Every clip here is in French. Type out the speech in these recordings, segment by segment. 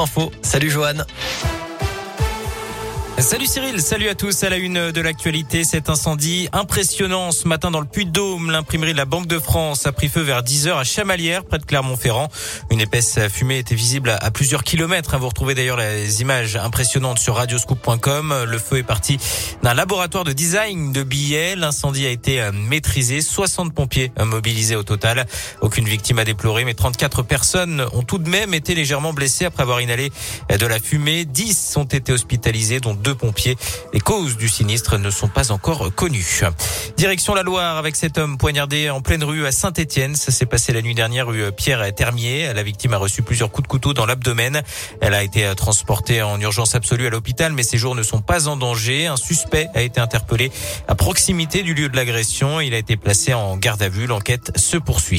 Info. Salut Johan. Salut Cyril, salut à tous. À la une de l'actualité, cet incendie impressionnant ce matin dans le Puy-de-Dôme. L'imprimerie de la Banque de France a pris feu vers 10 heures à Chamalières, près de Clermont-Ferrand. Une épaisse fumée était visible à plusieurs kilomètres. Vous retrouvez d'ailleurs les images impressionnantes sur radioscoop.com. Le feu est parti d'un laboratoire de design de billets. L'incendie a été maîtrisé. 60 pompiers mobilisés au total. Aucune victime à déplorer, mais 34 personnes ont tout de même été légèrement blessées après avoir inhalé de la fumée. 10 ont été hospitalisés, dont deux pompiers. Les causes du sinistre ne sont pas encore connues. Direction la Loire avec cet homme poignardé en pleine rue à Saint-Étienne. Ça s'est passé la nuit dernière rue Pierre Termier. La victime a reçu plusieurs coups de couteau dans l'abdomen. Elle a été transportée en urgence absolue à l'hôpital, mais ses jours ne sont pas en danger. Un suspect a été interpellé à proximité du lieu de l'agression. Il a été placé en garde à vue. L'enquête se poursuit.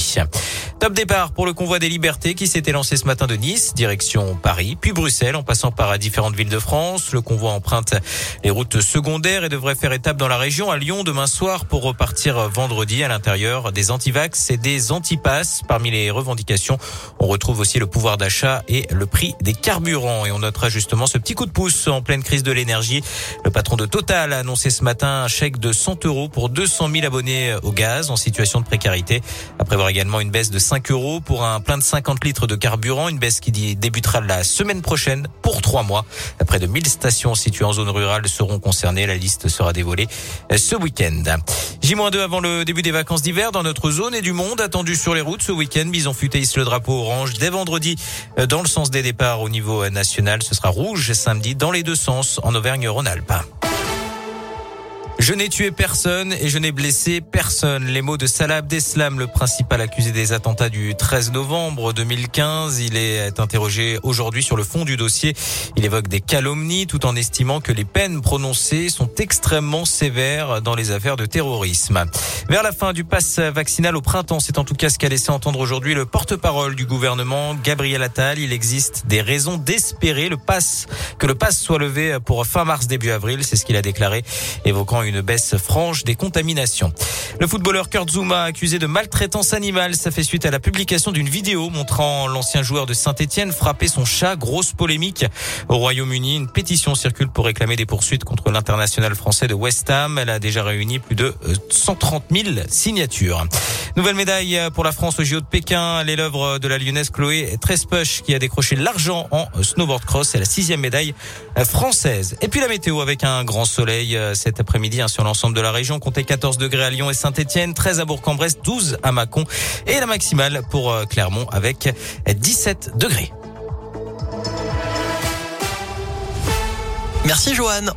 Top départ pour le convoi des libertés qui s'était lancé ce matin de Nice, direction Paris, puis Bruxelles, en passant par différentes villes de France. Le convoi emprunte les routes secondaires et devrait faire étape dans la région à Lyon demain soir pour repartir vendredi à l'intérieur des antivax et des antipasses. Parmi les revendications, on retrouve aussi le pouvoir d'achat et le prix des carburants. Et on notera justement ce petit coup de pouce en pleine crise de l'énergie. Le patron de Total a annoncé ce matin un chèque de 100 euros pour 200 000 abonnés au gaz en situation de précarité. À prévoir également une baisse de 5 euros pour un plein de 50 litres de carburant, une baisse qui débutera la semaine prochaine pour trois mois. Près de 1000 stations situées en zone rurale seront concernées. La liste sera dévoilée euh, ce week-end. J-2 avant le début des vacances d'hiver dans notre zone et du monde attendu sur les routes ce week-end. Bison futé le drapeau orange dès vendredi euh, dans le sens des départs au niveau euh, national. Ce sera rouge samedi dans les deux sens en Auvergne-Rhône-Alpes. Je n'ai tué personne et je n'ai blessé personne. Les mots de Salah Abdeslam, le principal accusé des attentats du 13 novembre 2015. Il est interrogé aujourd'hui sur le fond du dossier. Il évoque des calomnies tout en estimant que les peines prononcées sont extrêmement sévères dans les affaires de terrorisme. Vers la fin du pass vaccinal au printemps, c'est en tout cas ce qu'a laissé entendre aujourd'hui le porte-parole du gouvernement, Gabriel Attal. Il existe des raisons d'espérer le pass, que le pass soit levé pour fin mars, début avril. C'est ce qu'il a déclaré, évoquant une baisse franche des contaminations. Le footballeur Kurt Zuma accusé de maltraitance animale, ça fait suite à la publication d'une vidéo montrant l'ancien joueur de Saint-Etienne frapper son chat. Grosse polémique au Royaume-Uni. Une pétition circule pour réclamer des poursuites contre l'international français de West Ham. Elle a déjà réuni plus de 130 000 signatures. Nouvelle médaille pour la France au JO de Pékin. Elle est l'œuvre de la lyonnaise Chloé Trespuch qui a décroché l'argent en snowboard cross. C'est la sixième médaille française. Et puis la météo avec un grand soleil cet après-midi sur l'ensemble de la région. Comptez 14 degrés à Lyon et Saint-Etienne, 13 à Bourg-en-Bresse, 12 à Mâcon et la maximale pour euh, Clermont avec 17 degrés. Merci Joanne.